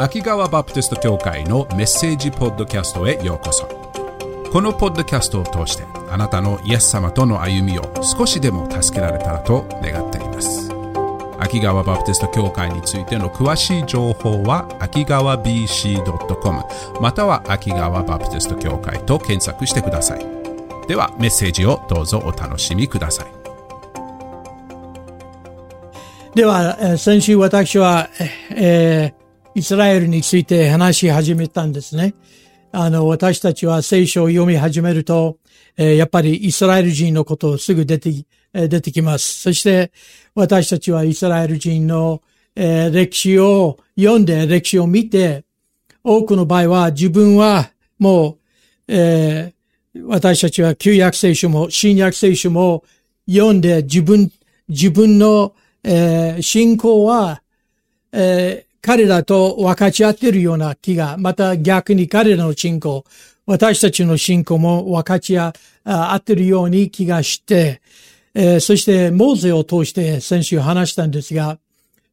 秋川バプテスト教会のメッセージポッドキャストへようこそ。このポッドキャストを通してあなたのイエス様との歩みを少しでも助けられたらと願っています。秋川バプテスト教会についての詳しい情報は秋川 BC.com または秋川バプテスト教会と検索してください。ではメッセージをどうぞお楽しみください。では、先週私は、えー、イスラエルについて話し始めたんですね。あの、私たちは聖書を読み始めると、えー、やっぱりイスラエル人のことをすぐ出て、えー、出てきます。そして、私たちはイスラエル人の、えー、歴史を読んで、歴史を見て、多くの場合は自分はもう、えー、私たちは旧約聖書も新約聖書も読んで自分、自分のえー、信仰は、えー、彼らと分かち合っているような気が、また逆に彼らの信仰、私たちの信仰も分かち合っているように気がして、えー、そしてモーゼを通して先週話したんですが、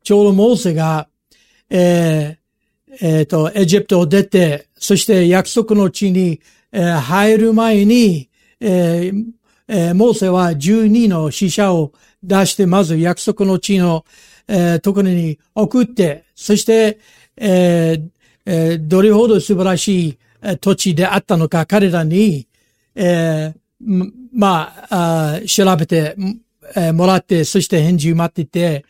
ちょうどモーゼが、えー、え、ー、と、エジプトを出て、そして約束の地に、えー、入る前に、えーえー、モーセは12の死者を出して、まず約束の地の、えー、ところに送って、そして、えーえー、どれほど素晴らしい土地であったのか、彼らに、えー、まあ、あ調べて、えー、もらって、そして返事待ってて、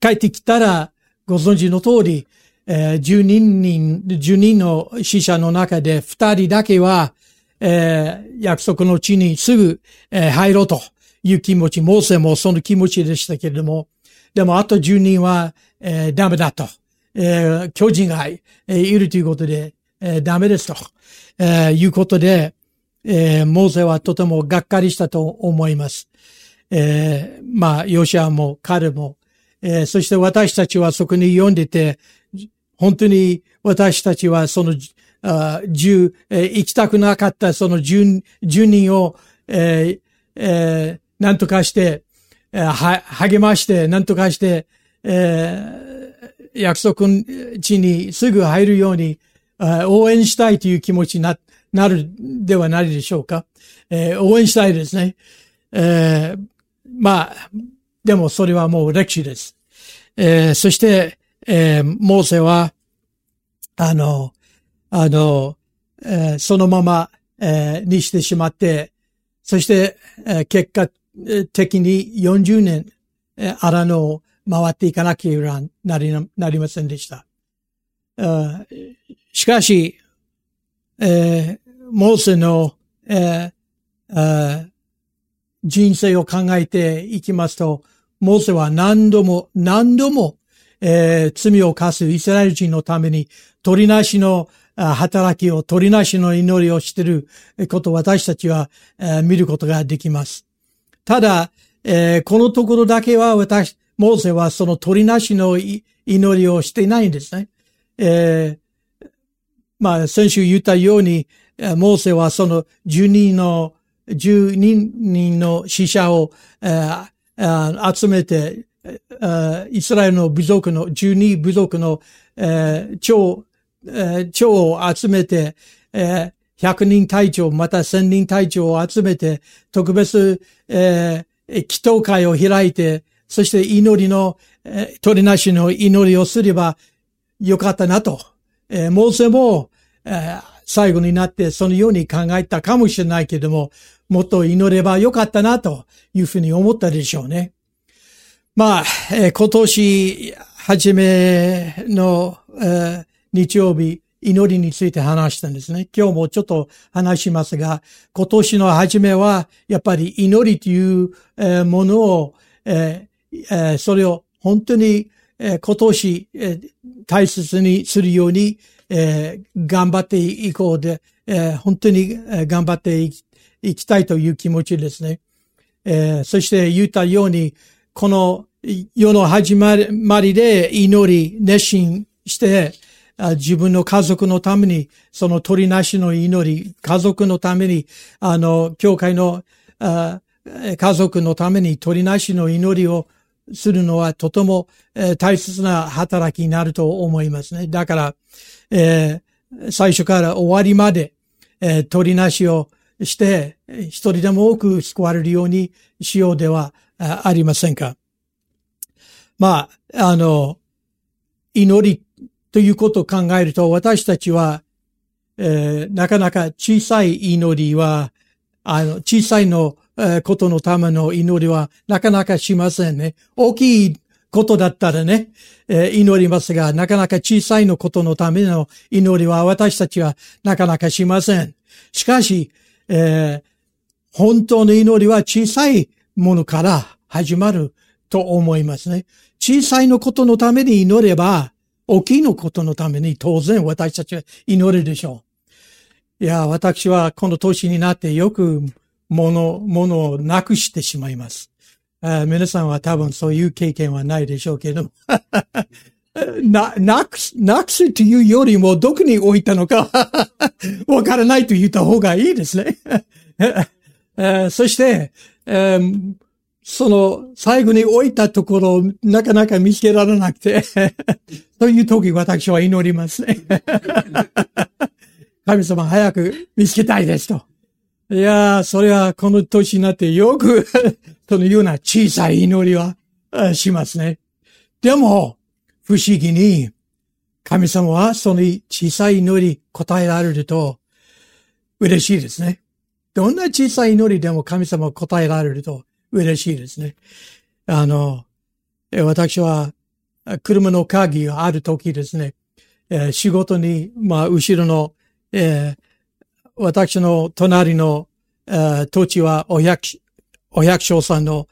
帰ってきたら、ご存知の通り、えー、10人、10人の死者の中で2人だけは、えー、約束の地にすぐ、えー、入ろうという気持ち、モーセもその気持ちでしたけれども、でもあと10人は、えー、ダメだと、えー、巨人が、いるということで、えー、ダメですと、えー、いうことで、えー、モーセはとてもがっかりしたと思います。えー、まあ、ヨシアも彼も、えー、そして私たちはそこに読んでて、本当に私たちはそのあ十、えー、行きたくなかったその十、十人を、えーえー、なんとかして、は、励まして、なんとかして、えー、約束地にすぐ入るように、応援したいという気持ちにな、なるではないでしょうか。えー、応援したいですね。えー、まあ、でもそれはもう歴史です。えー、そして、えー、モーセは、あの、あの、えー、そのまま、えー、にしてしまって、そして、えー、結果的に40年、え、荒野を回っていかなければなりなりませんでした。しかし、えー、モーセの、えー、人生を考えていきますと、モーセは何度も何度も、えー、罪を犯すイスラエル人のために、鳥なしの働きを、鳥なしの祈りをしていることを私たちはえ見ることができます。ただ、えこのところだけは私、モーセはその鳥なしの祈りをしていないんですね。えー、まあ、先週言ったように、モーセはその十人の、十人の死者を、集めて、イスラエルの部族の、十二部族の、超えー、長を集めて、え、100人隊長、また1000人隊長を集めて、特別、えー、祈祷会を開いて、そして祈りの、えー、取りなしの祈りをすればよかったなと。えー、モーセも、えー、最後になってそのように考えたかもしれないけれども、もっと祈ればよかったなというふうに思ったでしょうね。まあ、えー、今年初めの、えー日曜日、祈りについて話したんですね。今日もちょっと話しますが、今年の初めは、やっぱり祈りというものを、え、それを本当に今年大切にするように頑張っていこうで、本当に頑張っていきたいという気持ちですね。そして言ったように、この世の始まりで祈り、熱心して、自分の家族のために、その鳥なしの祈り、家族のために、あの、教会の家族のために鳥なしの祈りをするのはとても、え、大切な働きになると思いますね。だから、えー、最初から終わりまで、えー、取りなしをして、一人でも多く救われるようにしようではありませんか。まあ、あの、祈りということを考えると、私たちは、えー、なかなか小さい祈りは、あの、小さいの、えー、ことのための祈りはなかなかしませんね。大きいことだったらね、えー、祈りますが、なかなか小さいのことのための祈りは私たちはなかなかしません。しかし、えー、本当の祈りは小さいものから始まると思いますね。小さいのことのために祈れば、大きいのことのために当然私たちは祈るでしょう。いや、私はこの年になってよく物、物をなくしてしまいます。皆さんは多分そういう経験はないでしょうけど。な、なくす、なくすというよりもどこに置いたのか わからないと言った方がいいですね。そして、その最後に置いたところをなかなか見つけられなくて そういう時私は祈りますね 神様早く見つけたいですと。いやー、それはこの年になってよく そのような小さい祈りはしますね。でも、不思議に、神様はその小さい祈り答えられると嬉しいですね。どんな小さい祈りでも神様答えられると嬉しいですね。あの、私は車の鍵がある時ですね、仕事に、まあ、後ろの、えー、私の隣の、土地はお百、お百姓さんの、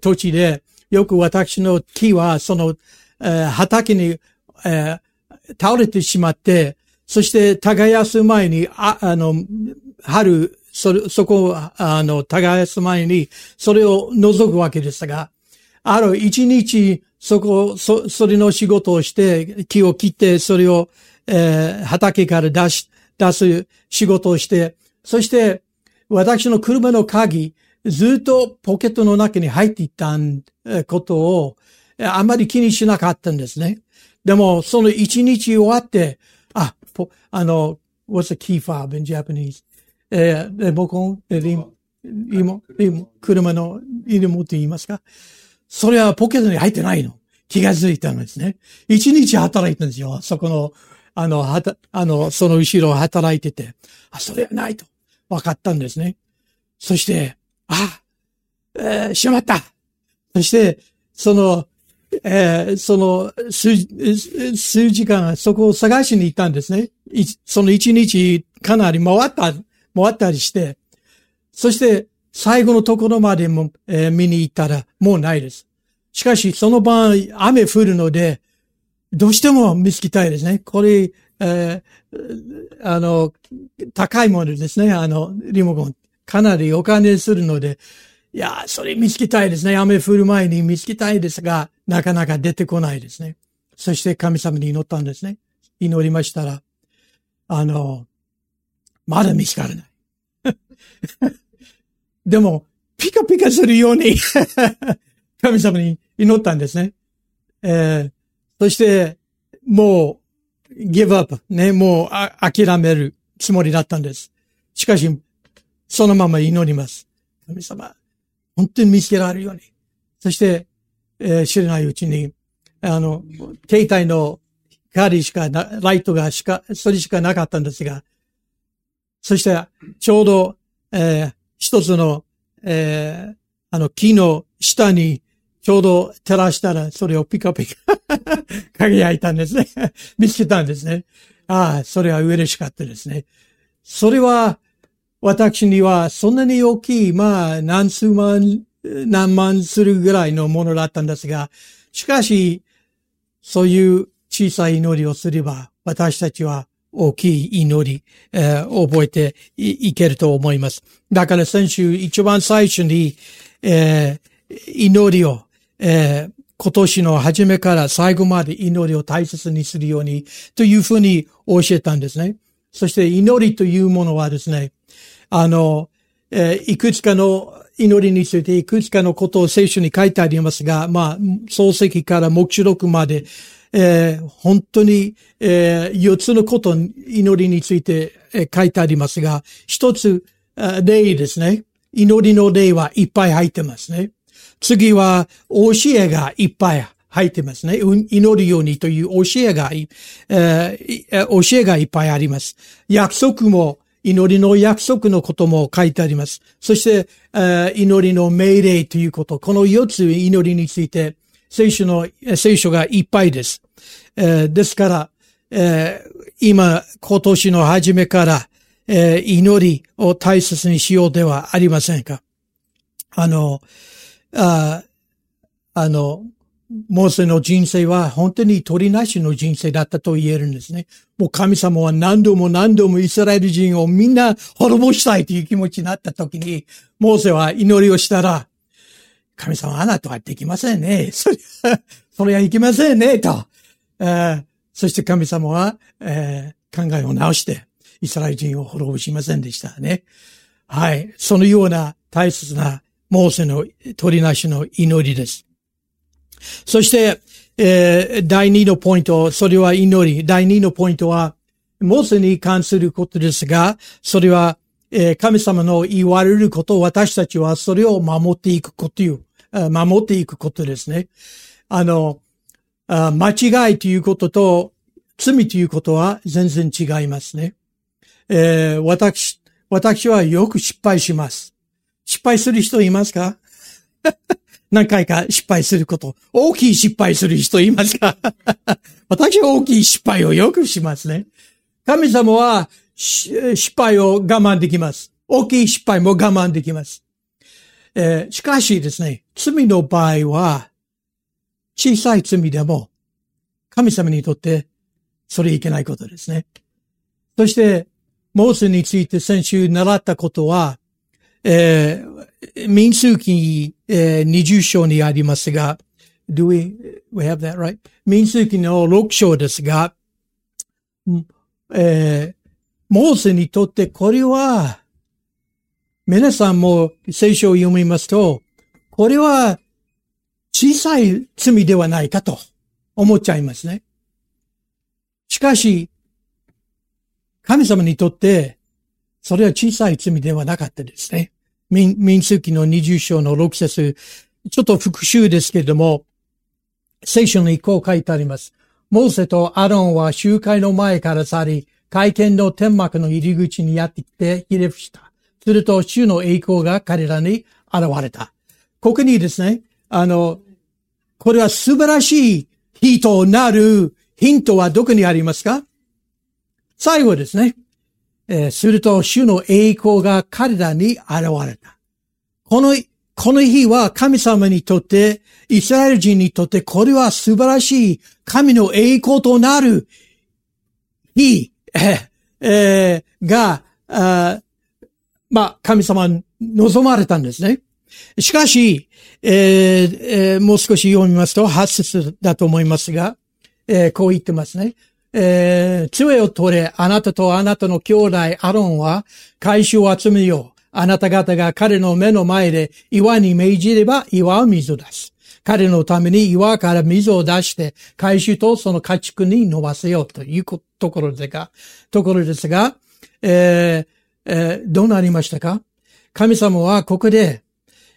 土地で、よく私の木はその、畑に、倒れてしまって、そして耕す前に、あ、あの、春、そ、そこを、あの、耕す前に、それを除くわけですが、ある一日、そこ、そ、それの仕事をして、木を切って、それを、えー、畑から出し、出す仕事をして、そして、私の車の鍵、ずっとポケットの中に入っていったことを、あまり気にしなかったんですね。でも、その一日終わって、あ、あの、what's a key fob in Japanese? えー、リモコン、リモ、リモ、車のリモって言いますか？それはポケットに入ってないの。気がついたんですね。一日働いたんですよ。そこの、あの、はた、あの、その後ろを働いてて、あ、それはないと分かったんですね。そして、あ、えー、しまったそして、その、えー、その数、数時間そこを探しに行ったんですね。その一日かなり回った、回ったりして、そして最後のところまでも、えー、見に行ったらもうないです。しかしその晩雨降るので、どうしても見つけたいですね。これ、えー、あの、高いものですね。あの、リモコン。かなりお金するので、いや、それ見つけたいですね。雨降る前に見つけたいですが、なかなか出てこないですね。そして神様に祈ったんですね。祈りましたら、あの、まだ見つからない。でも、ピカピカするように 神様に祈ったんですね。えー、そして、もう、give up ね、もう諦めるつもりだったんです。しかし、そのまま祈ります。神様、本当に見つけられるように。そして、えー、知らないうちに、あの、携帯の光しか、ライトがしか、それしかなかったんですが、そして、ちょうど、えー、一つの、えー、あの、木の下に、ちょうど照らしたら、それをピカピカ 輝いたんですね。見つけたんですね。ああ、それは嬉しかったですね。それは、私にはそんなに大きい、まあ、何数万、何万するぐらいのものだったんですが、しかし、そういう小さい祈りをすれば、私たちは大きい祈り、えー、覚えていけると思います。だから先週一番最初に、えー、祈りを、えー、今年の初めから最後まで祈りを大切にするようにというふうに教えたんですね。そして祈りというものはですね、あの、え、いくつかの祈りについていくつかのことを聖書に書いてありますが、まあ、漱石から目視録まで、えー、本当に、えー、4つのこと、祈りについて、えー、書いてありますが、一つ、例ですね。祈りの例はいっぱい入ってますね。次は、教えがいっぱい入ってますね。祈るようにという教えが、えー、教えがいっぱいあります。約束も祈りの約束のことも書いてあります。そして、え祈りの命令ということ、この4つ祈りについて、聖書の、聖書がいっぱいです。ですから、今、今年の初めから、祈りを大切にしようではありませんか？あの、ああの、モーセの人生は本当に鳥なしの人生だったと言えるんですね。もう神様は何度も何度もイスラエル人をみんな滅ぼしたいという気持ちになった時に、モーセは祈りをしたら、神様あなたはできませんね。それ それはいけませんね、と。え、そして神様は、えー、考えを直して、イスラエル人を滅ぼしませんでしたね。はい。そのような大切なモーセの鳥なしの祈りです。そして、えー、第二のポイント、それは祈り。第二のポイントは、モーセに関することですが、それは、えー、神様の言われることを、私たちはそれを守っていくことよ。守っていくことですね。あの、間違いということと罪ということは全然違いますね。えー、私、私はよく失敗します。失敗する人いますか？何回か失敗すること。大きい失敗する人いますか？私は大きい失敗をよくしますね。神様は失敗を我慢できます。大きい失敗も我慢できます。えー、しかしですね、罪の場合は、小さい罪でも、神様にとってそれいけないことですね。そして、モーセについて先週習ったことは、えー、民数記、えー、20章にありますが、do we, we have that right? 民数記の6章ですが、えー、モーセにとってこれは、皆さんも聖書を読みますと、これは小さい罪ではないかと思っちゃいますね。しかし、神様にとって、それは小さい罪ではなかったですね。民民数記の20章の6節ちょっと復習ですけれども、聖書にこう書いてあります。モーセとアロンは集会の前から去り、会見の天幕の入り口にやってきてひれ伏した。すると、主の栄光が彼らに現れた。ここにですね、あの、これは素晴らしい日となるヒントはどこにありますか？最後ですね。えー、すると、主の栄光が彼らに現れた。この、この日は神様にとって、イスラエル人にとって、これは素晴らしい神の栄光となる日、ええー、が、あまあ、神様望まれたんですね。しかし、えーえー、もう少し読みますと、8節だと思いますが、えー、こう言ってますね。えー、杖を取れ、あなたとあなたの兄弟アロンは回収を集めよう。あなた方が彼の目の前で岩に命じれば岩を水を出す。彼のために岩から水を出して、回収とその家畜に伸ばせようというところですが、ところですが、えーえー、どうなりましたか？神様はここで、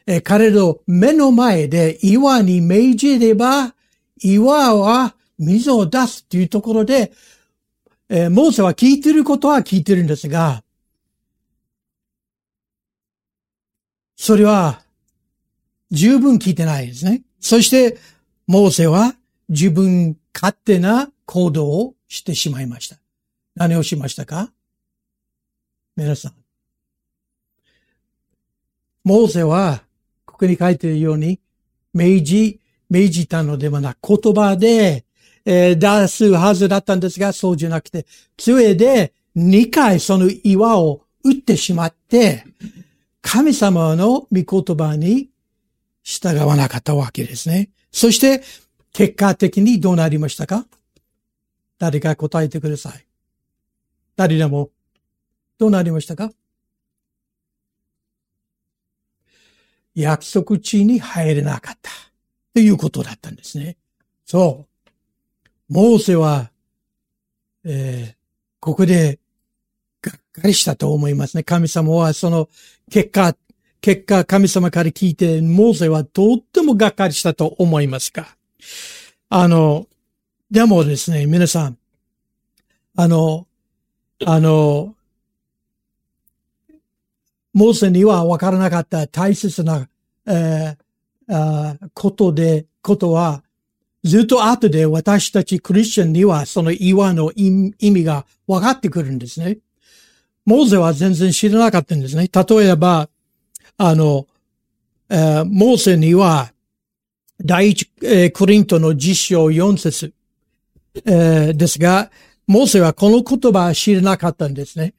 え、彼の目の前で岩に命じれば、岩は水を出すっていうところで、え、モーセは聞いてることは聞いてるんですが、それは十分聞いてないですね。そして、モーセは自分勝手な行動をしてしまいました。何をしましたか？皆さん。モーセは、ここに書いているように、命じ、命じたのではなく、言葉でえー、出すはずだったんですが、そうじゃなくて、杖で2回その岩を打ってしまって、神様の御言葉に従わなかったわけですね。そして、結果的にどうなりましたか？誰か答えてください。誰でも、どうなりましたか？約束地に入れなかった。ということだったんですね。そう。モーセは、えー、ここで、がっかりしたと思いますね。神様はその結果、結果神様から聞いて、モーセはとってもがっかりしたと思いますか。あの、でもですね、皆さん、あの、あの、モーセには分からなかった大切な、えー、ことで、ことは、ずっと後で私たちクリスチャンにはその岩の意味が分かってくるんですね。モーセは全然知らなかったんですね。例えば、あの、えー、モーセには、第一、えー、コリントの実証4節、えー、ですが、モーセはこの言葉は知らなかったんですね。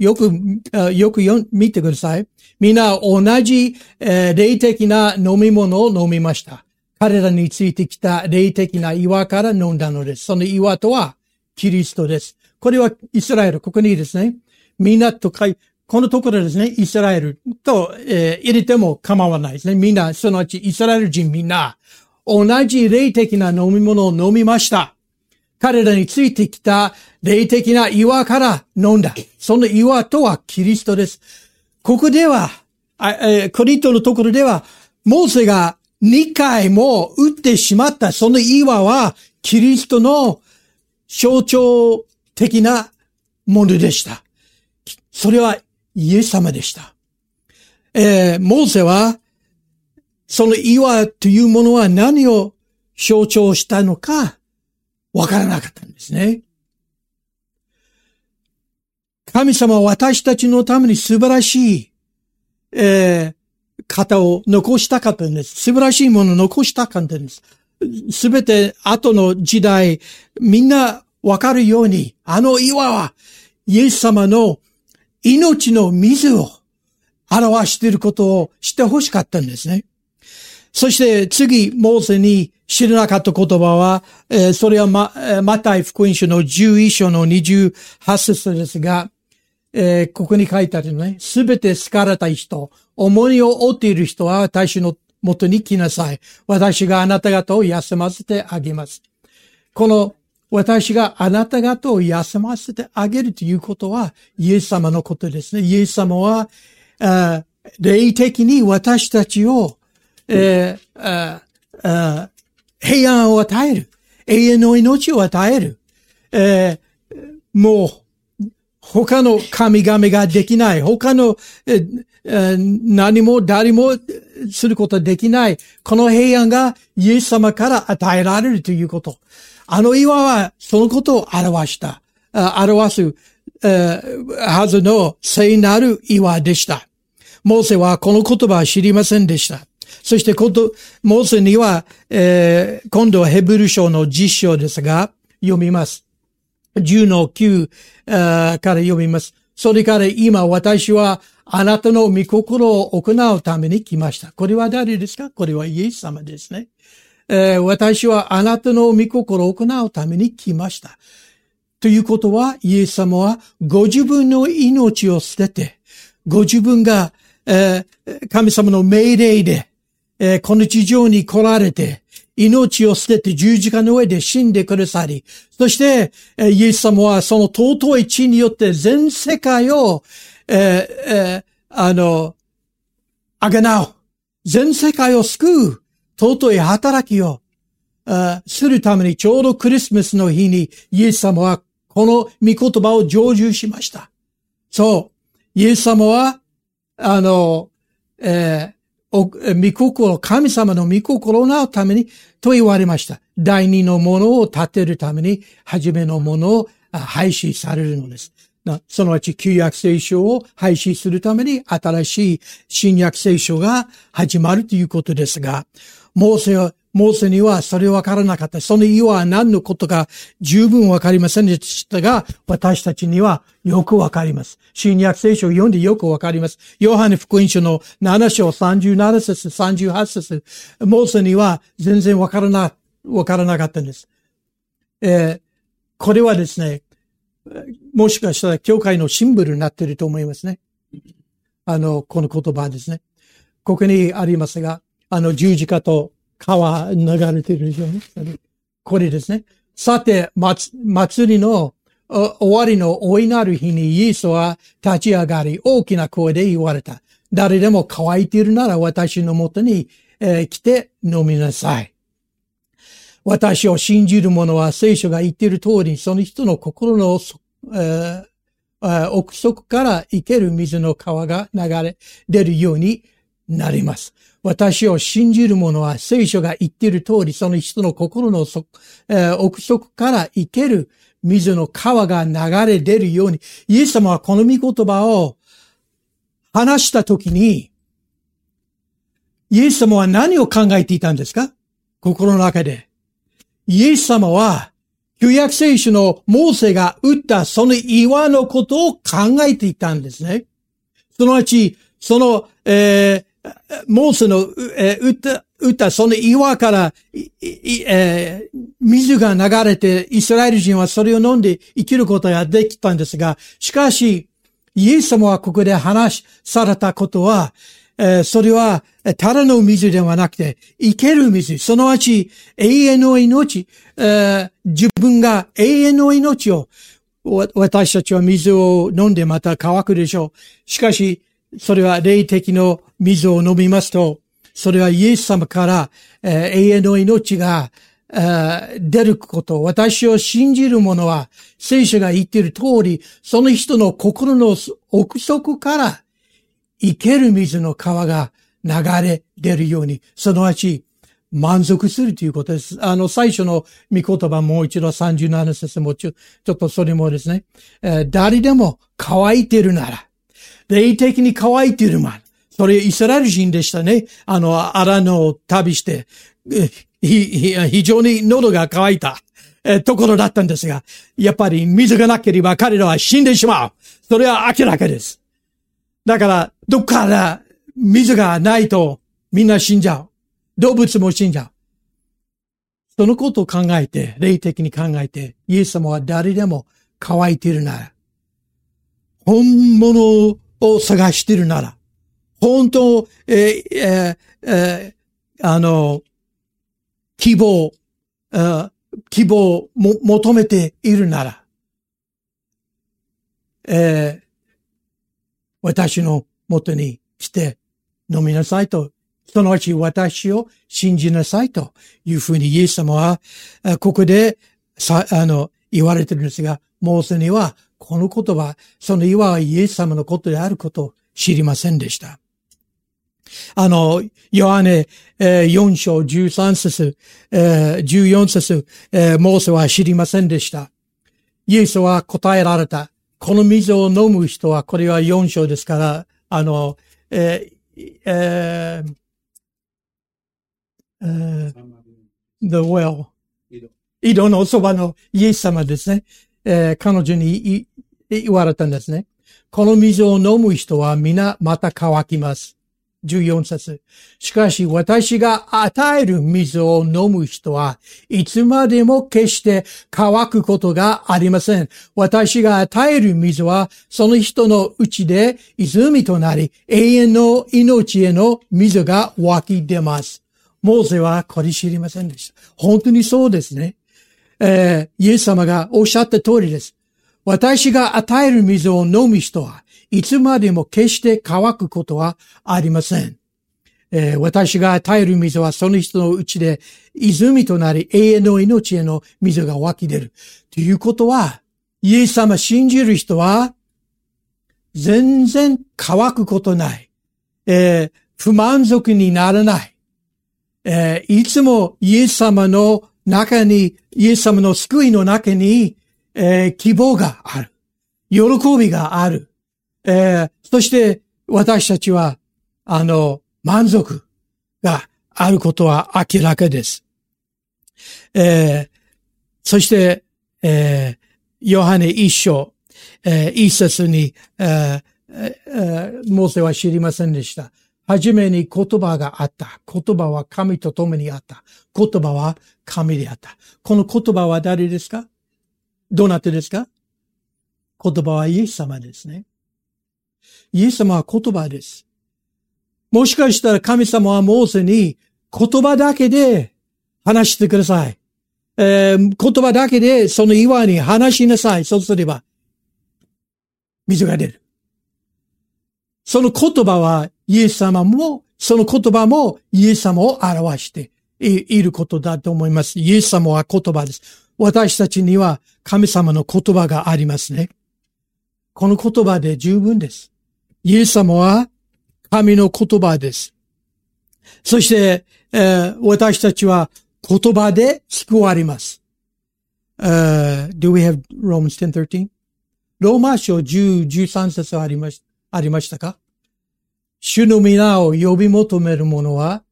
よく、よくよ見てください。みんな同じ、えー、霊的な飲み物を飲みました。彼らについてきた霊的な岩から飲んだのです。その岩とはキリストです。これはイスラエル、ここにですね。みんなと書い、このところですね、イスラエルと、えー、入れても構わないですね。みんな、そのうちイスラエル人みんな、同じ霊的な飲み物を飲みました。彼らについてきた霊的な岩から飲んだ。その岩とはキリストです。ここでは、コリントのところでは、モーセが2回も打ってしまったその岩はキリストの象徴的なものでした。それはイエス様でした。えー、モーセは、その岩というものは何を象徴したのか、わからなかったんですね。神様は私たちのために素晴らしい、えー、方を残したかったんです。素晴らしいものを残したかったんです。すべて後の時代、みんなわかるように、あの岩は、イエス様の命の水を表していることを知ってほしかったんですね。そして次、モーセに知らなかった言葉は、えー、それはま、マタイ福音書の11章の28節ですが、えー、ここに書いてあるね、すべて好かれたい人、重荷を負っている人は私の元に来なさい。私があなた方を休ませてあげます。この私があなた方を休ませてあげるということは、イエス様のことですね。イエス様は、霊的に私たちを、えー、平安を与える。永遠の命を与える。えー、もう、他の神々ができない。他の、えー、何も誰もすることできない。この平安がイエス様から与えられるということ。あの岩はそのことを表した、あ表す、えはずの聖なる岩でした。モーセはこの言葉は知りませんでした。そしてこと、モーセには、えー、今度はヘブル書の実証ですが、読みます。10の9から読みます。それから今私はあなたの御心を行うために来ました。これは誰ですか？これはイエス様ですね。えー、私はあなたの御心を行うために来ました。ということは、イエス様はご自分の命を捨てて、ご自分が、えー、神様の命令で、えー、この地上に来られて、命を捨てて十字架の上で死んでくださり、そして、えー、イエス様はその尊い地によって全世界を、えーえー、あの、あげなう。全世界を救う尊い働きを、するためにちょうどクリスマスの日にイエス様はこの御言葉を成就しました。そう。イエス様は、あの、えー、御心、神様の御心をなためにと言われました。第二のものを立てるために、初めのものを廃止されるのです。そのうち旧約聖書を廃止するために新しい新約聖書が始まるということですが、モーセは、モーセにはそれわからなかった。その意は何のことか十分わかりませんでしたが、私たちにはよくわかります。新約聖書を読んでよくわかります。ヨハネ福音書の7章37節38節モーセには全然わからな、わからなかったんです。えー、これはですね、もしかしたら教会のシンボルになっていると思いますね。あの、この言葉ですね。ここにありますが、あの十字架と川流れてるでしょうね。これですね。さて、祭りの終わりの大いなる日にイエスは立ち上がり大きな声で言われた。誰でも乾いているなら私のもとに、えー、来て飲みなさい。私を信じる者は聖書が言っている通り、その人の心の、えー、奥底から生ける水の川が流れ出るようになります。私を信じる者は聖書が言っている通り、その人の心の、えー、奥底から生ける水の川が流れ出るように、イエス様はこの御言葉を話したときに、イエス様は何を考えていたんですか？心の中で。イエス様は、旧約聖書のモーセが打ったその岩のことを考えていたんですね。そのうち、その、えー、モーセの、えー、打った、打ったその岩から、えー、水が流れて、イスラエル人はそれを飲んで生きることができたんですが、しかし、イエス様はここで話されたことは、えー、それは、ただの水ではなくて、生ける水、そのうち永遠の命、えー、自分が永遠の命を、私たちは水を飲んでまた乾くでしょう。しかし、それは霊的の水を飲みますと、それはイエス様から、えー、永遠の命が、出ること、私を信じる者は、聖書が言っている通り、その人の心の奥底から生ける水の川が流れ出るように、そのうち満足するということです。あの、最初の御言葉もう一度37節もちょ、ちょっとそれもですね、えー、誰でも乾いてるなら、霊的に乾いているまそれイスラエル人でしたね。あの、アラノを旅して、非常に喉が渇いた、えところだったんですが、やっぱり水がなければ彼らは死んでしまう。それは明らかです。だから、どっから水がないとみんな死んじゃう。動物も死んじゃう。そのことを考えて、霊的に考えて、イエス様は誰でも乾いているなら、本物を探しているなら、本当、えーえーえー、あの、希望、希望も求めているなら、えー、私のもとに来て飲みなさいと、そのうち私を信じなさいというふうにイエス様は、ここでさ、あの、言われてるんですが、モーセにはこの言葉、その岩はイエス様のことであることを知りませんでした。あの、ヨハネ、えー、4章13節、えー、14節、えー、モーセは知りませんでした。イエスは答えられた。この水を飲む人は、これは4章ですから、あの、えー、えー、えー、the well 井戸のそばのイエス様ですね。えー、彼女にって言われたんですね。この水を飲む人は皆また乾きます。14節しかし私が与える水を飲む人はいつまでも決して乾くことがありません。私が与える水はその人のうちで泉となり永遠の命への水が湧き出ます。モーゼはこれ知りませんでした。本当にそうですね。えー、イエス様がおっしゃった通りです。私が与える水を飲む人はいつまでも決して乾くことはありません。えー、私が与える水はその人のうちで泉となり永遠の命への水が湧き出る。ということは、イエス様信じる人は、全然乾くことない。えー、不満足にならない。えー、いつもイエス様の中に、イエス様の救いの中に、えー、希望がある。喜びがある。えー、そして私たちは、あの、満足があることは明らかです。えー、そして、えー、ヨハネ一章、えー、一節に、えーえー、モーセは知りませんでした。はじめに言葉があった。言葉は神と共にあった。言葉は神であった。この言葉は誰ですか？どうなたですか？言葉はイエス様ですね。イエス様は言葉です。もしかしたら神様はモーセに言葉だけで話してください。えー、言葉だけでその岩に話しなさい。そうすれば、水が出る。その言葉はイエス様も、その言葉もイエス様を表していることだと思います。イエス様は言葉です。私たちには神様の言葉がありますね。この言葉で十分です。イエス様は神の言葉です。そして、えー、私たちは言葉で救われます。Uh, do we have Romans 10:13? ローマ書10、13節ありましありましたか？主の皆を呼び求める者は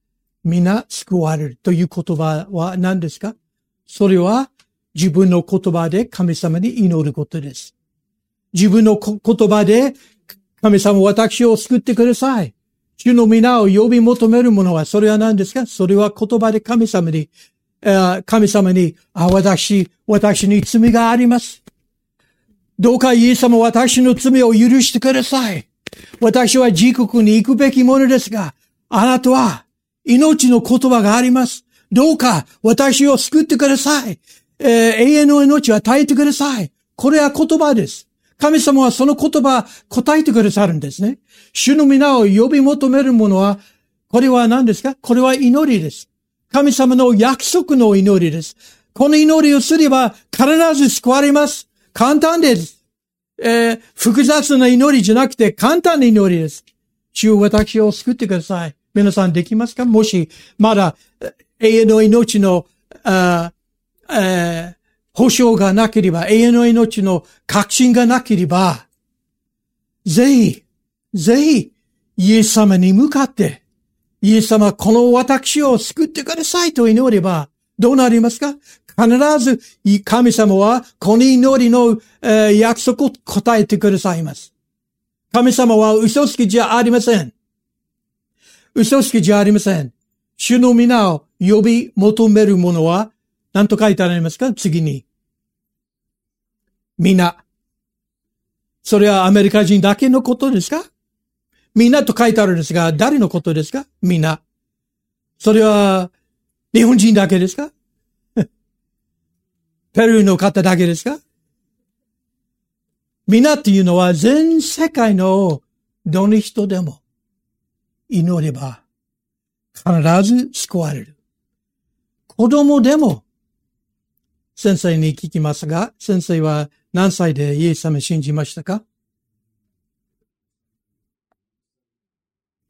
皆救われるという言葉は何ですか？それは自分の言葉で神様に祈ることです。自分の言葉で神様私を救ってください。主の皆を呼び求める者は、それは何ですか？それは言葉で神様に、神様に、あ、私、私に罪があります。どうかイエス様私の罪を許してください。私は自国に行くべきものですが、あなたは命の言葉があります。どうか私を救ってください。えー、永遠の命は耐えてください。これは言葉です。神様はその言葉、答えてくださるんですね。主の皆を呼び求める者は、これは何ですか？これは祈りです。神様の約束の祈りです。この祈りをすれば必ず救われます。簡単です。えー、複雑な祈りじゃなくて簡単な祈りです。主を私を救ってください。皆さんできますか？もし、まだ永遠の命の、あえー、保証がなければ、永遠の命の確信がなければ、ぜひ、ぜひ、イエス様に向かって、イエス様、この私を救ってくださいと祈れば、どうなりますか？必ず、神様は、この祈りの、えー、約束を答えてくださいます。神様は嘘つきじゃありません。嘘つきじゃありません。主の皆を呼び求める者は、何と書いてありますか？次に。みんな。それはアメリカ人だけのことですか？みんなと書いてあるんですが、誰のことですか？みんな。それは、日本人だけですか？ペルーの方だけですか？みんなっていうのは全世界のどの人でも祈れば必ず救われる。子供でも先生に聞きますが、先生は何歳でイエス様信じましたか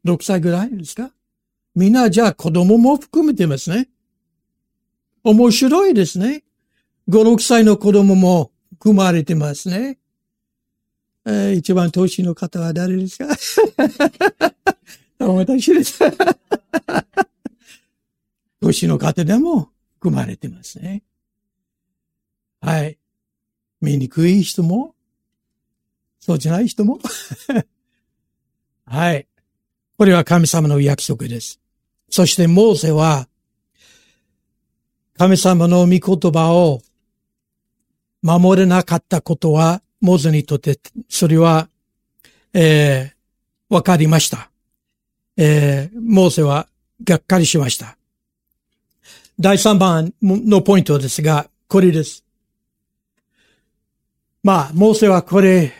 ?6 歳ぐらいですか？みんなじゃあ子供も含めてますね。面白いですね。5、6歳の子供も含まれてますね。えー、一番年の方は誰ですか？私です。年の方でも含まれてますね。はい。醜い人も、そうじゃない人も。はい。これは神様の約束です。そしてモーセは、神様の御言葉を守れなかったことは、モーセにとって、それは、えー、わかりました。えー、モーセはがっかりしました。第3番のポイントですが、これです。まあ、モーセはこれ、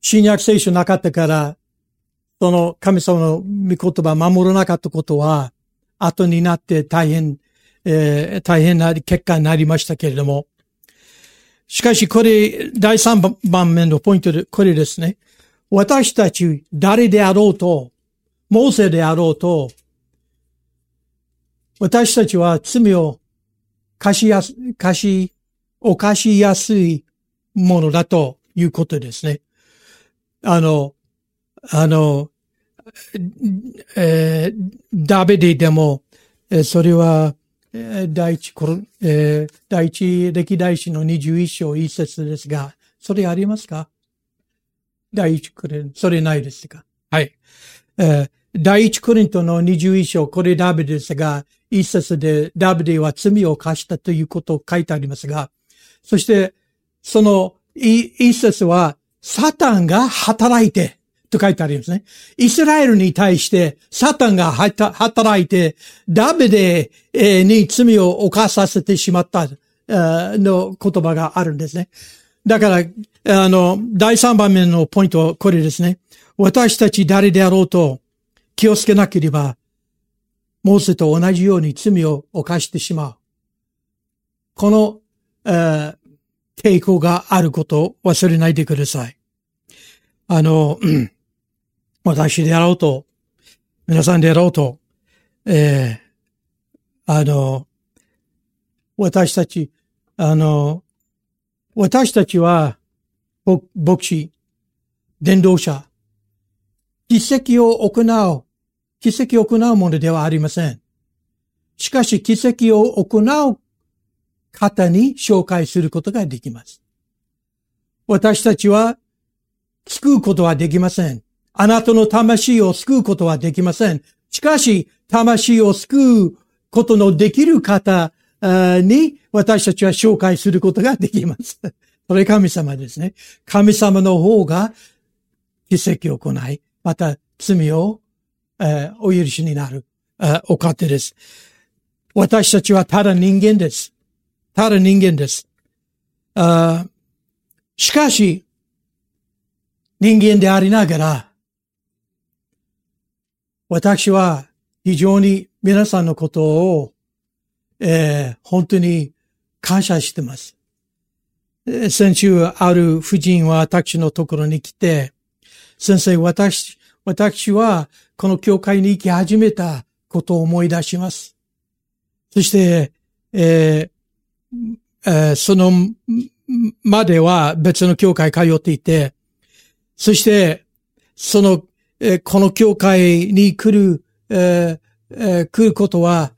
新約聖書なかったから、その神様の御言葉守らなかったことは、後になって大変、えー、大変な結果になりましたけれども、しかしこれ、第3番目のポイントで、これですね。私たち誰であろうと、モーセであろうと、私たちは罪を貸しやす、貸し、犯しやすいものだということですね。あの、あの、えー、ダビデでも、えー、それは、えー、第一、えー、第一歴代史の21章一節ですが、それありますか？第一クリント、それないですか？はい。えー、第一クリントの21章、これダビデですが、一節でダビデは罪を犯したということを書いてありますが、そして、その一節は、サタンが働いて、と書いてありますね。イスラエルに対してサタンが働いて、ダビデに罪を犯させてしまったの言葉があるんですね。だから、あの、第3番目のポイントはこれですね。私たち誰であろうと気をつけなければ、モーセと同じように罪を犯してしまう。この、え、抵抗があることを忘れないでください。あの、私であろうと、皆さんであろうと、えー、あの、私たち、あの、私たちは、牧師、伝道者、奇跡を行う、奇跡を行うものではありません。しかし、奇跡を行う方に紹介することができます。私たちは救うことはできません。あなたの魂を救うことはできません。しかし、魂を救うことのできる方に私たちは紹介することができます。それ神様ですね。神様の方が奇跡を行い、また罪を、えー、お許しになる、えー、お方です。私たちはただ人間です。ただ人間です。あしかし、人間でありながら、私は非常に皆さんのことを、えー、本当に感謝してます。先週ある夫人は私のところに来て、先生、私、私はこの教会に行き始めたことを思い出します。そして、えーえー、そのまでは別の教会通っていて、そして、その、えー、この教会に来る、えー、来ることは、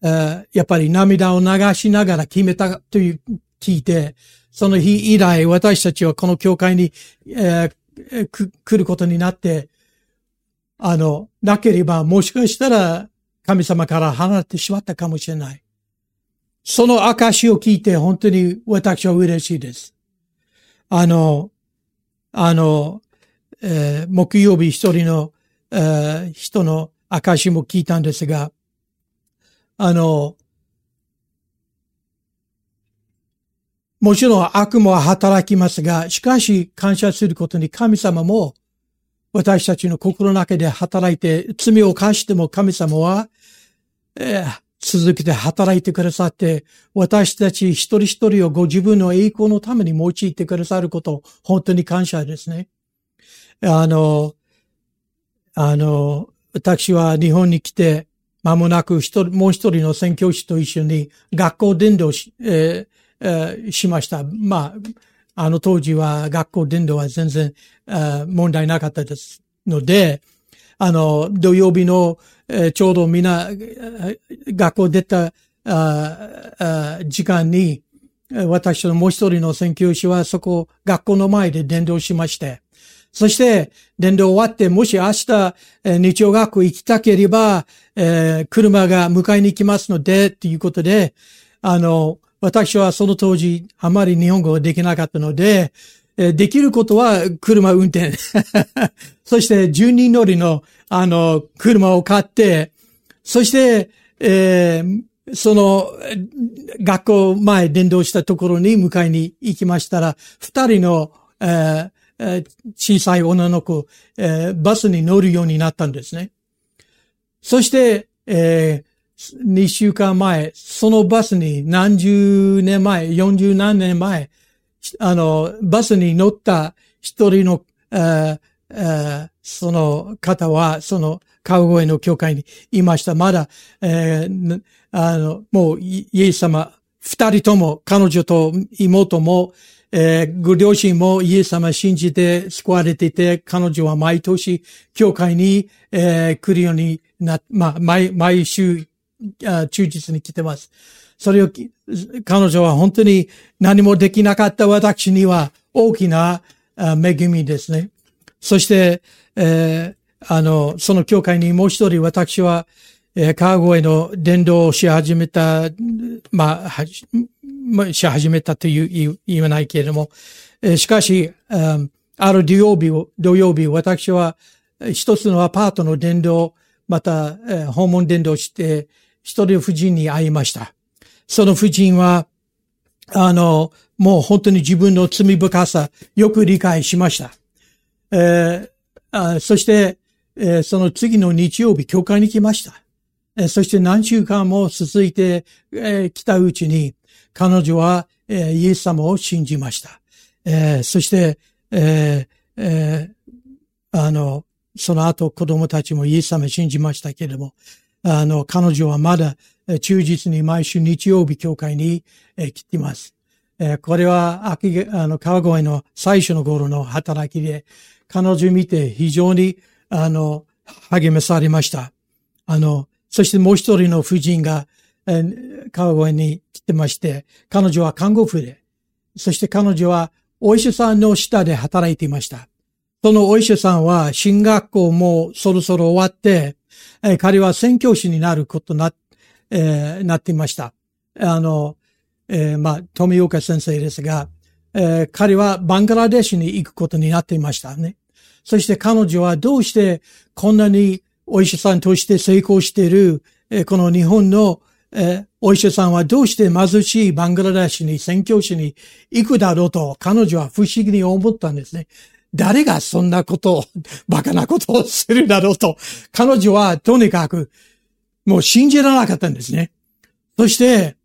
やっぱり涙を流しながら決めたという聞いて、その日以来私たちはこの教会に、えー、来ることになって、あの、なければもしかしたら神様から離れてしまったかもしれない。その証を聞いて本当に私は嬉しいです。あの、あの、えー、木曜日一人の、えー、人の証も聞いたんですが、あの、もちろん悪魔は働きますが、しかし感謝することに神様も私たちの心の中で働いて、罪を犯しても神様は、えー、続けて働いてくださって、私たち一人一人をご自分の栄光のために用いてくださること、本当に感謝ですね。あの、あの、私は日本に来て、間もなく一人、もう一人の宣教師と一緒に学校伝道し、えーえー、しました。まあ、あの当時は学校伝道は全然、えー、問題なかったですので、あの、土曜日の、えー、ちょうどみんな、学校出たああ時間に、私のもう一人の宣教師はそこ、学校の前で伝道しまして、そして、伝道終わって、もし明日、えー、日曜学校行きたければ、えー、車が迎えに行きますので、ということで、あの、私はその当時、あまり日本語ができなかったので、できることは車運転。そして10人乗りの、あの、車を買って、そして、えー、その、学校前伝道したところに迎えに行きましたら、二人の、えー、小さい女の子、えー、バスに乗るようになったんですね。そして、えー、2週間前、そのバスに何十年前、40何年前、あの、バスに乗った一人の、えー、その方は、その川越の教会にいました。まだ、えー、あの、もうイエス様、二人とも、彼女と妹も、えー、ご両親もイエス様信じて救われていて、彼女は毎年教会に、えー、来るようにな、まあ、毎、毎週忠実に来てます。それを、彼女は本当に何もできなかった私には大きな恵みですね。そして、えー、あの、その教会にもう一人私は、えー、川越の伝道をし始めた、まあ、はし始めたという言わないけれども、えー、しかし、ある土曜日を、土曜日、私は一つのアパートの伝道、また、えー、訪問伝道して、一人夫人に会いました。その夫人は、あの、もう本当に自分の罪深さ、よく理解しました。えー、あそして、えー、その次の日曜日、教会に来ました。えー、そして何週間も続いてき、えー、たうちに、彼女は、えー、イエス様を信じました。えー、そして、えーえー、あの、その後子供たちもイエス様を信じましたけれども、あの、彼女はまだ忠実に毎週日曜日教会に、来ています。これは秋、あの、川越の最初の頃の働きで、彼女見て非常に、あの、励まされました。あの、そしてもう一人の夫人が、川越に来てまして、彼女は看護婦で、そして彼女はお医者さんの下で働いていました。そのお医者さんは進学校もそろそろ終わって、彼は宣教師になることになって、えー、なっていました。あの、えー、まあ、富岡先生ですが、えー、彼はバングラデシュに行くことになっていましたね。そして彼女はどうしてこんなにお医者さんとして成功している、えー、この日本の、えー、お医者さんはどうして貧しいバングラデシュに宣教師に行くだろうと彼女は不思議に思ったんですね。誰がそんなことを、バカなことをするだろうと、彼女はとにかく、もう信じられなかったんですね。そして、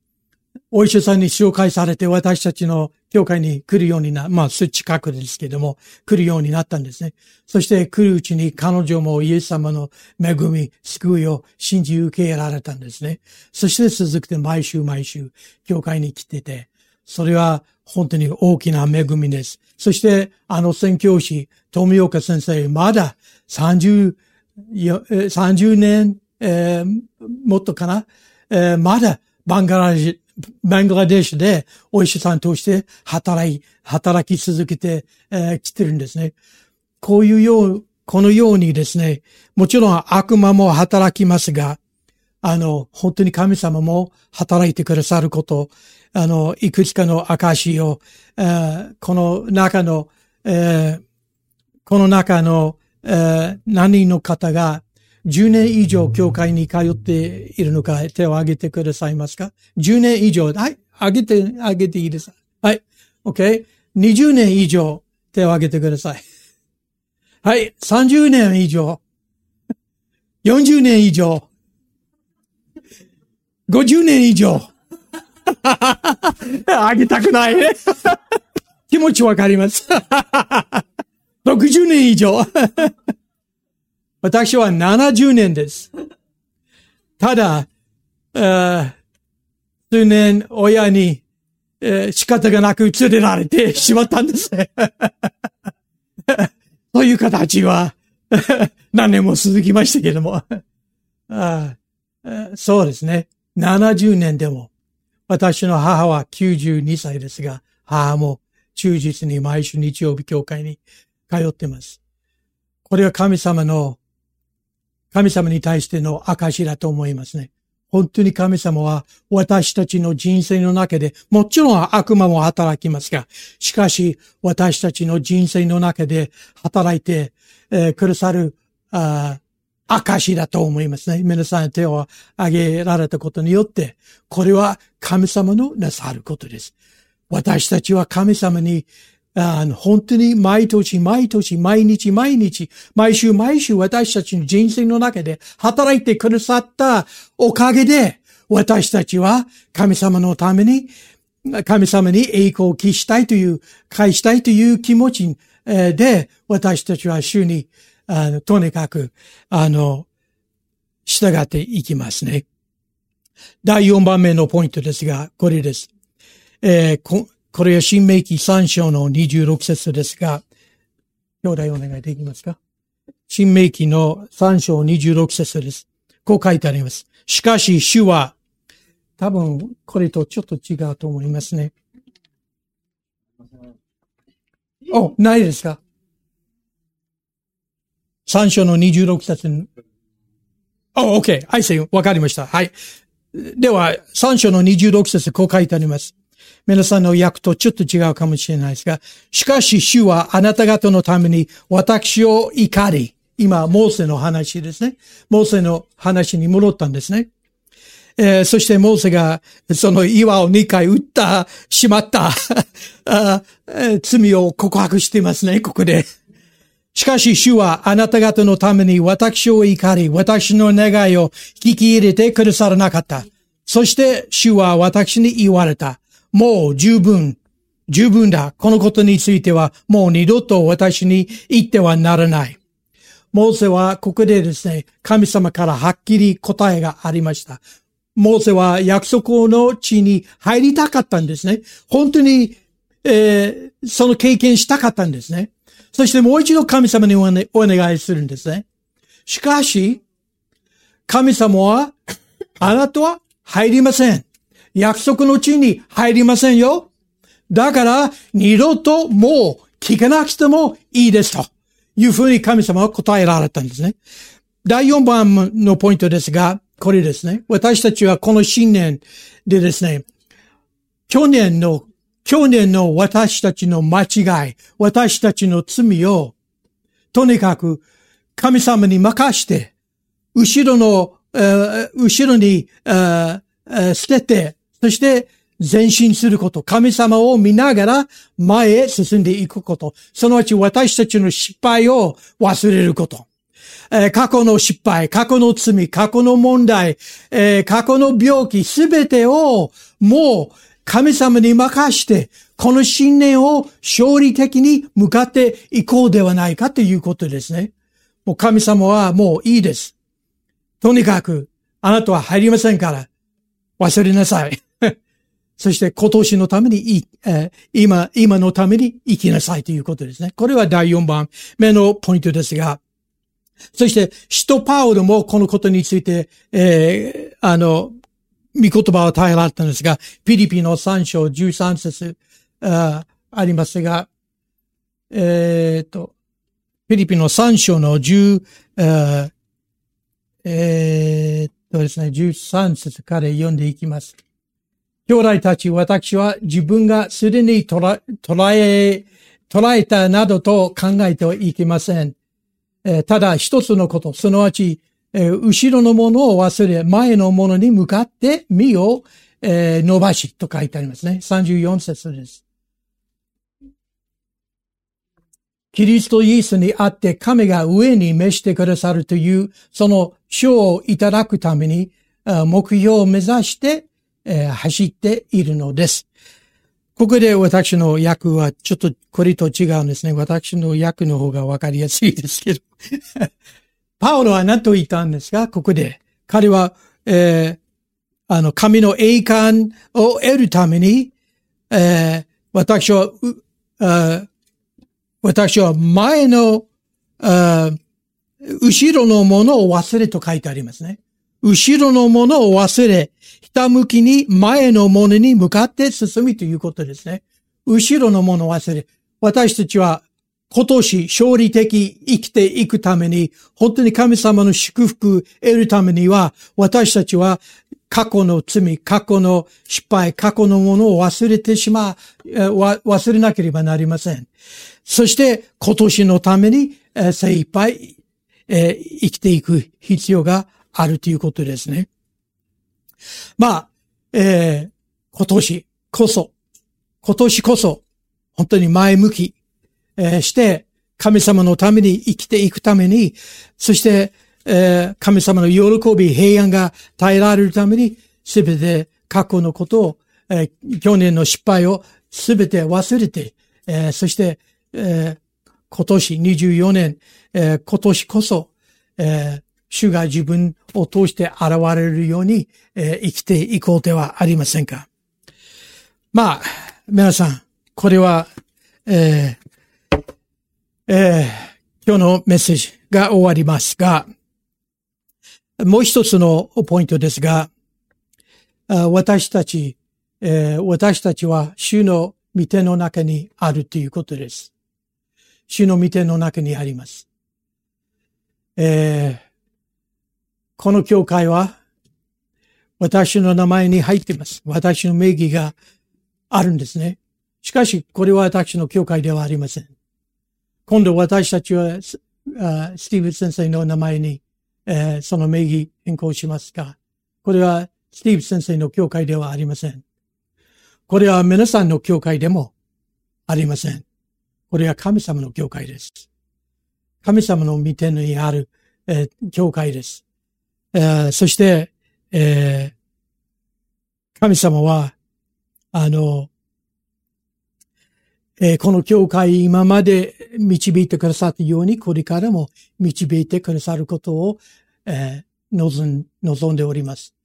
お医者さんに紹介されて私たちの教会に来るようにな、まあ、近くですけども、来るようになったんですね。そして来るうちに彼女もイエス様の恵み、救いを信じ受けられたんですね。そして続けて毎週毎週、教会に来てて、それは本当に大きな恵みです。そして、あの宣教師、富岡先生、まだ30、30年、えー、もっとかな、えー、まだバングラデシュ、バングラデシュでお医者さんとして働い、働き続けて、えー、来てるんですね。こういうよう、このようにですね、もちろん悪魔も働きますが、あの、本当に神様も働いてくださること、あの、いくつかの証を、えー、この中の、えー、この中の、えー、何人の方が10年以上教会に通っているのか手を挙げてくださいますか ?10 年以上。はい。挙げて、挙げていいです。はい。OK。20年以上手を挙げてください。はい。30年以上。40年以上。50年以上。あげたくない。気持ちわかります。60年以上。私は70年です。ただ、数年親に、え、仕方がなく連れられてしまったんですね。という形は 何年も続きましたけれどもあ。そうですね。70年でも私の母は92歳ですが、母も忠実に毎週日曜日教会に通っています。これは神様の、神様に対しての証だと思いますね。本当に神様は私たちの人生の中で、もちろん悪魔も働きますが、しかし私たちの人生の中で働いて、えー、くださる、あ証だと思いますね。皆さん手を挙げられたことによって、これは神様のなさることです。私たちは神様に、あの本当に毎年毎年毎日毎日毎週毎週私たちの人生の中で働いてくださったおかげで私たちは神様のために神様に栄光を期したいという、返したいという気持ちで私たちは主にあの、とにかく、あの、従っていきますね。第4番目のポイントですが、これです。えー、これは新明記3章の26節ですが、兄弟お願いできますか？新明記の3章26節です。こう書いてあります。しかし主は、多分これとちょっと違うと思いますね。お、ないですか？三章の26節に。お、OK。はい、わかりました。はい。では、三章の26節こう書いてあります。皆さんの訳とちょっと違うかもしれないですが、しかし主はあなた方のために私を怒り、今、モーセの話ですね。モーセの話に戻ったんですね。えー、そしてモーセがその岩を2回打った、しまった あ、罪を告白していますね、ここで。しかし主はあなた方のために私を怒り、私の願いを聞き入れてくださらなかった。そして主は私に言われた。もう十分、十分だ。このことについてはもう二度と私に言ってはならない。モーセはここでですね、神様からはっきり答えがありました。モーセは約束の地に入りたかったんですね。本当に、えー、その経験したかったんですね。そしてもう一度神様にお願いするんですね。しかし、神様は、あなたは入りません。約束の地に入りませんよ。だから、二度ともう聞かなくてもいいですと。いうふうに神様は答えられたんですね。第4番のポイントですが、これですね。私たちはこの新年でですね、去年の、去年の私たちの間違い、私たちの罪を、とにかく神様に任して、後ろの、え、後ろに、え、捨てて、そして前進すること、神様を見ながら前へ進んでいくこと、そのうち私たちの失敗を忘れること。えー、過去の失敗、過去の罪、過去の問題、えー、過去の病気、すべてをもう神様に任して、この信念を勝利的に向かっていこうではないかということですね。もう神様はもういいです。とにかく、あなたは入りませんから、忘れなさい。そして今年のために、え、今、今のために生きなさいということですね。これは第4番目のポイントですが、そして、使徒パウルもこのことについて、えー、あの、見言葉を耐えられたんですが、フィリピンの3章13節あありますが、えっ、ー、と、フィリピンの3章の10、えー、とですね、13節から読んでいきます。兄弟たち、私は自分がすでに捉え、捉えたなどと考えてはいけません。えー、ただ一つのこと、すなわち、えー、後ろのものを忘れ、前のものに向かって身を、えー、伸ばしと書いてありますね。34節です。キリストイエスにあって神が上に召してくださるという、その賞をいただくために、目標を目指して、えー、走っているのです。ここで私の役はちょっとこれと違うんですね。私の役の方がわかりやすいですけど。パウロは何と言ったんですか？ここで。彼は、えー、あの、神の栄冠を得るために、えー、私は、私は前の、後ろのものを忘れと書いてありますね。後ろのものを忘れ、ひたむきに前のものに向かって進みということですね。後ろのものを忘れ。私たちは今年勝利的生きていくために、本当に神様の祝福を得るためには、私たちは過去の罪、過去の失敗、過去のものを忘れてしまう、忘れなければなりません。そして今年のために精一杯生きていく必要があるということですね。まあ、えー、今年こそ、今年こそ、本当に前向き、えー、して、神様のために生きていくために、そして、えー、神様の喜び、平安が耐えられるために、すべて過去のことを、えー、去年の失敗をすべて忘れて、えー、そして、えー、今年24年、えー、今年こそ、えー、主が自分を通して現れるように、えー、生きていこうではありませんか？まあ、皆さん、これは、えーえー、今日のメッセージが終わりますが、もう一つのポイントですが、私たち、えー、私たちは主の御手の中にあるということです。主の御手の中にあります。えーこの教会は私の名前に入っています。私の名義があるんですね。しかし、これは私の教会ではありません。今度私たちは、スティーブ先生の名前に、え、その名義変更しますが、これはスティーブ先生の教会ではありません。これは皆さんの教会でもありません。これは神様の教会です。神様の御手にある、えー、教会です。えー、そして、えー、神様は、あの、えー、この教会今まで導いてくださったように、これからも導いてくださることを、えー、望ん望んでおります。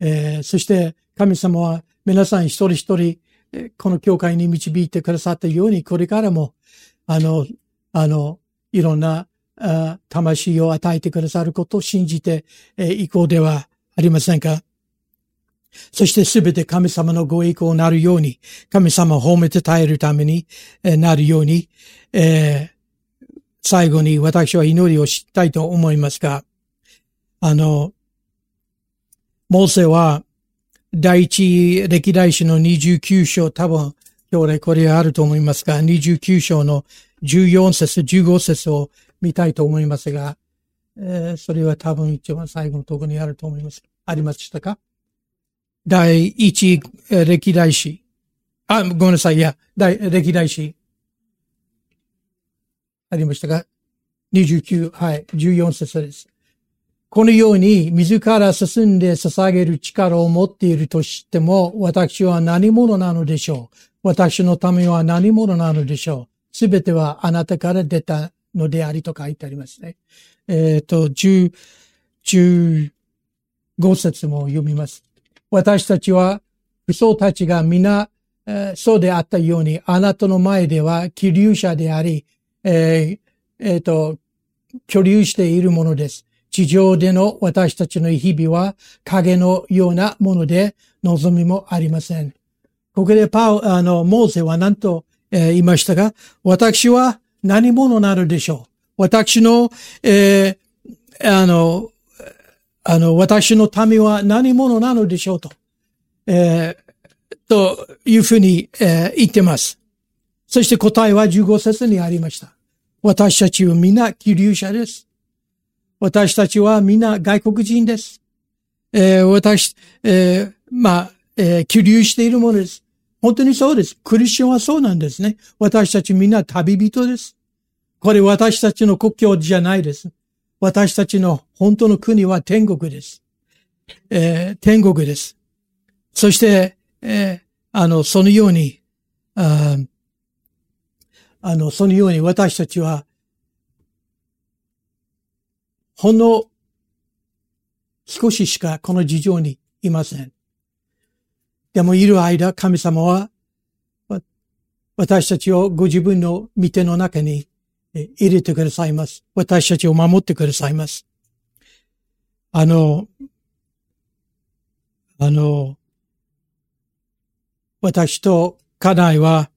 えー、そして神様は皆さん一人一人、この教会に導いてくださったように、これからも、あの、あの、いろんな、魂を与えてくださることを信じてい、えー、こうではありませんか？そしてすべて神様のご栄光になるように、神様を褒めて耐えるために、なるように、えー、最後に私は祈りをしたいと思いますが、あの、モーセは、第一歴代史の29章、多分、今日これあると思いますが、29章の14節、15節を見たいと思いますが、えー、それは多分一番最後のところにあると思います。ありましたか？第一歴代史。あ、ごめんなさい。いや、第歴代史。ありましたか ?29、はい、14節です。このように自ら進んで捧げる力を持っているとしても、私は何者なのでしょう？私のためは何者なのでしょう？すべてはあなたから出たのでありと書いてありますね。えっ、ー、と、10、15節も読みます。私たちは、武装たちが皆、えー、そうであったように、あなたの前では気流者であり、えー、えー、と、居留しているものです。地上での私たちの日々は影のようなもので望みもありません。ここでパウ、あの、モーセは何と、えー、言いましたが、私は何者なるでしょう？私の、えー、あの、あの、私の民は何者なのでしょうと、えー、というふうに、えー、言ってます。そして答えは15節にありました。私たちは皆気流者です。私たちは皆外国人です。えー、私、えー、まあ、えー、気流しているものです。本当にそうです。クリスチャンはそうなんですね。私たち皆旅人です。これ私たちの国境じゃないです。私たちの本当の国は天国です。えー、天国です。そして、えー、あの、そのように、ああの、そのように私たちは、ほんの少ししかこの事情にいません。でもいる間、神様は、私たちをご自分の御手の中に入れてくださいます。私たちを守ってくださいます。あの、あの、私と家内は、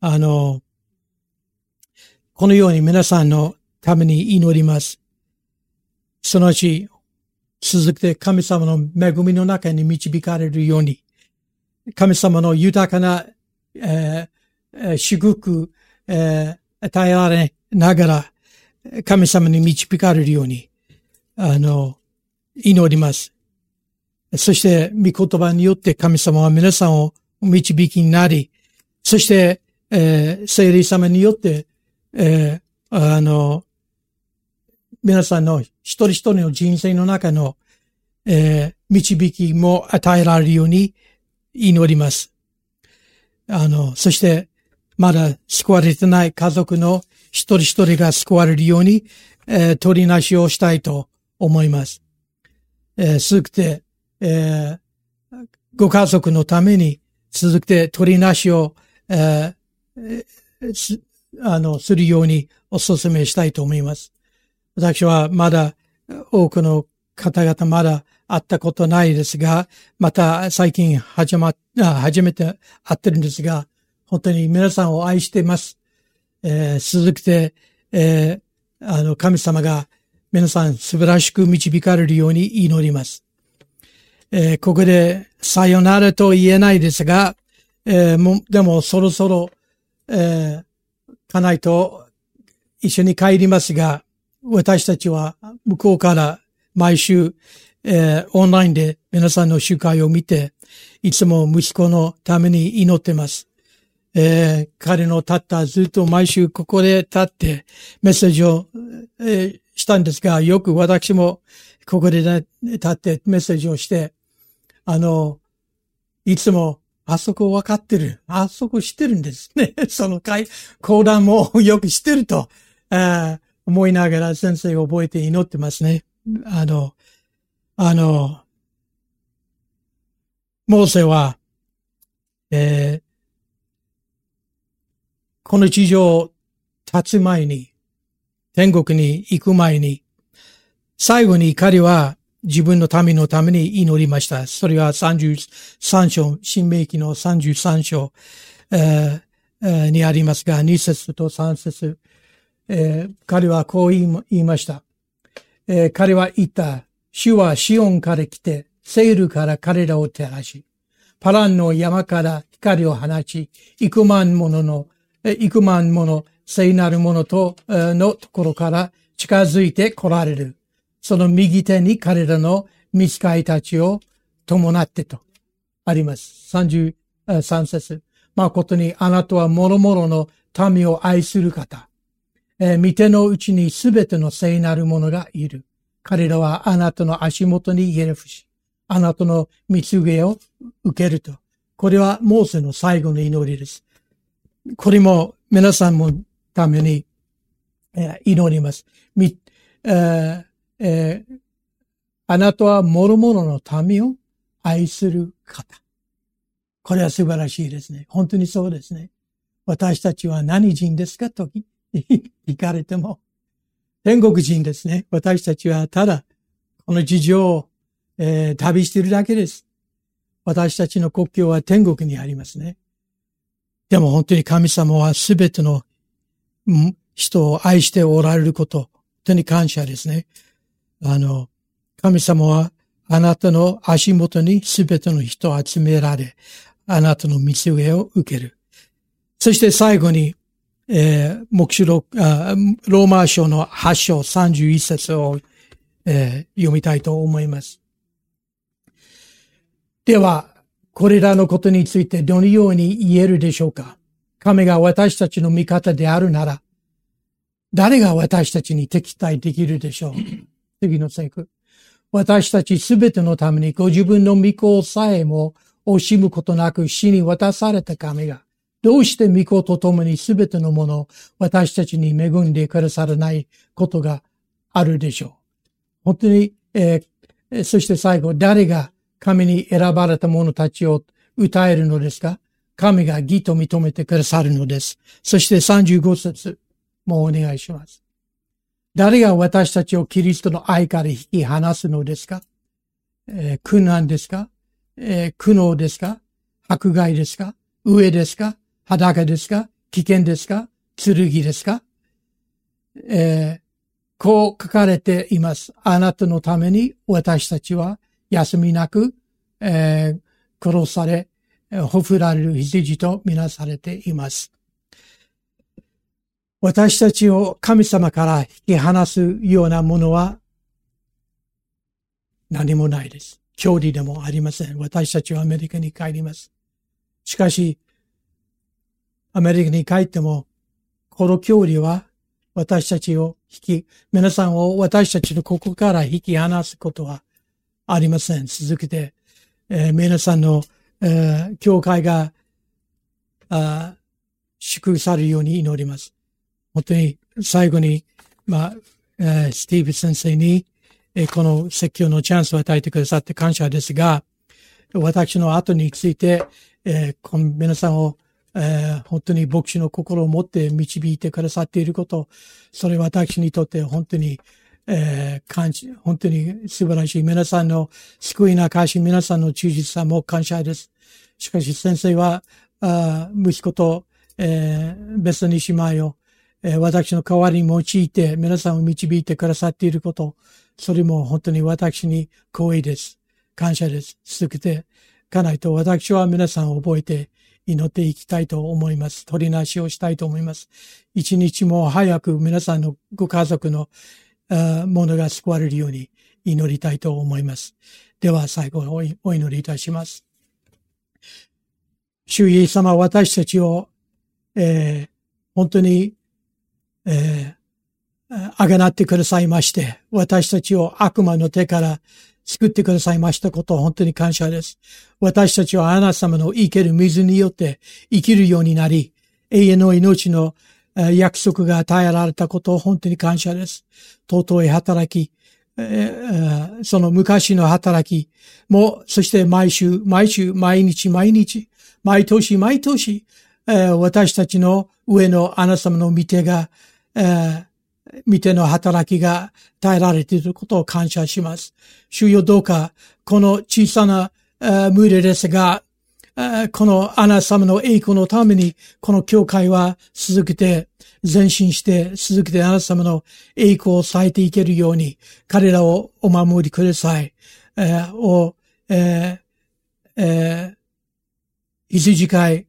あの、このように皆さんのために祈ります。そのうち、続けて神様の恵みの中に導かれるように、神様の豊かな、えー、祝福、えー、与えられながら、神様に導かれるように、あの、祈ります。そして、御言葉によって神様は皆さんを導きになり、そして、えー、聖霊様によって、えー、あの、皆さんの一人一人の人生の中の、えー、導きも与えられるように祈ります。あの、そして、まだ救われてない家族の一人一人が救われるように、えー、取りなしをしたいと思います。えー、続くて、えー、ご家族のために続くて取りなしを、えー、す、あの、するようにお勧めしたいと思います。私はまだ多くの方々まだ会ったことないですが、また最近始まっ、初めて会ってるんですが、本当に皆さんを愛しています。えー、続けて、えー、あの、神様が皆さん素晴らしく導かれるように祈ります。えー、ここでさよならと言えないですが、えー、も、でもそろそろ、えー、かないと一緒に帰りますが、私たちは向こうから毎週、えー、オンラインで皆さんの集会を見て、いつも息子のために祈ってます。えー、彼の立ったずっと毎週ここで立ってメッセージを、えー、したんですが、よく私もここで、ね、立ってメッセージをして、あの、いつもあそこ分かってる。あそこ知ってるんですね。その会、講談もよく知ってると、あ思いながら先生を覚えて祈ってますね。あの、あの、モーセは、えー、この地上を立つ前に、天国に行く前に、最後に彼は自分の民のために祈りました。それは33章、新明記の33章、えー、にありますが、2節と3節、えー、彼はこう言いました。えー、彼は言った。主はシオンから来て、セールから彼らを照らし、パランの山から光を放ち、幾万ものの幾万もの聖なるものと、のところから近づいて来られる。その右手に彼らの見使いたちを伴ってとあります。33節。誠にあなたは諸々の民を愛する方。えー、見てのうちにすべての聖なるものがいる。彼らはあなたの足元にひれ伏し、あなたの見告げを受けると。これはモーセの最後の祈りです。これも皆さんもために、えー、祈ります。み、えーえー、あなたは諸々の民を愛する方。これは素晴らしいですね。本当にそうですね。私たちは何人ですか？と聞 かれても、天国人ですね。私たちはただ、この事情を、えー、旅しているだけです。私たちの国境は天国にありますね。でも本当に神様はすべての人を愛しておられること、本当に感謝ですね。あの、神様はあなたの足元にすべての人を集められ、あなたの見せ上を受ける。そして最後に、えー、目視録あ、ローマ書の8章31節を、えー、読みたいと思います。では、これらのことについてどのように言えるでしょうか？神が私たちの味方であるなら、誰が私たちに敵対できるでしょう？次の聖句。私たちすべてのためにご自分の御子さえも惜しむことなく死に渡された神が、どうして御子と共にすべてのものを私たちに恵んでくださらないことがあるでしょう。本当に、えー、そして最後、誰が神に選ばれた者たちを歌えるのですか？神が義と認めてくださるのです。そして35節もお願いします。誰が私たちをキリストの愛から引き離すのですか、えー、苦難ですか、えー、苦悩ですか？迫害ですか？上ですか？裸ですか？危険ですか？剣ですか、えー、こう書かれています。あなたのために私たちは休みなく、えー、殺され、ほふられる羊とみなされています。私たちを神様から引き離すようなものは何もないです。距離でもありません。私たちはアメリカに帰ります。しかし、アメリカに帰っても、この距離は私たちを引き、皆さんを私たちのここから引き離すことはありません。続けて、えー、皆さんの、えー、教会が、あ祝福されるように祈ります。本当に最後に、まあ、えー、スティーブ先生に、えー、この説教のチャンスを与えてくださって感謝ですが、私の後について、えー、この皆さんを、えー、本当に牧師の心を持って導いてくださっていること、それは私にとって本当に、えー、感謝、本当に素晴らしい。皆さんの救いなかし、皆さんの忠実さも感謝です。しかし先生は、あ息子と、えー、別に姉妹を、えー、私の代わりに用いて皆さんを導いてくださっていること、それも本当に私に光栄です。感謝です。続けていかないと私は皆さんを覚えて祈っていきたいと思います。取りなしをしたいと思います。一日も早く皆さんのご家族のものが救われるように祈りたいと思います。では最後にお祈りいたします。主イエス様私たちを、えー、本当に、えー、あがなってくださいまして、私たちを悪魔の手から救ってくださいましたことを本当に感謝です。私たちはあなた様の生ける水によって生きるようになり、永遠の命の約束が与えられたことを本当に感謝です。尊い働き、その昔の働きも、そして毎週、毎週、毎日、毎日、毎年、毎年、私たちの上のあなた様の見てが、見ての働きが耐えられていることを感謝します。主よどうか、この小さな群れですが、このアナ様の栄光のために、この教会は続けて、前進して、続けてアナ様の栄光を咲いていけるように、彼らをお守りください。えー、お、えー、えー、羊飼い、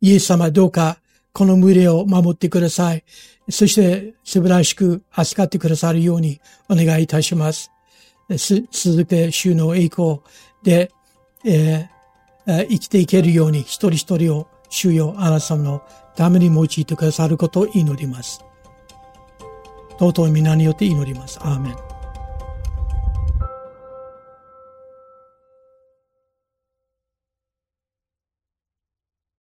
イエス様どうか、この群れを守ってください。そして素晴らしく扱ってくださるようにお願いいたします。続けて主の栄光で、えー、生きていけるように一人一人を主よあなた様のために用いてくださることを祈ります。尊い皆によって祈ります。アーメン。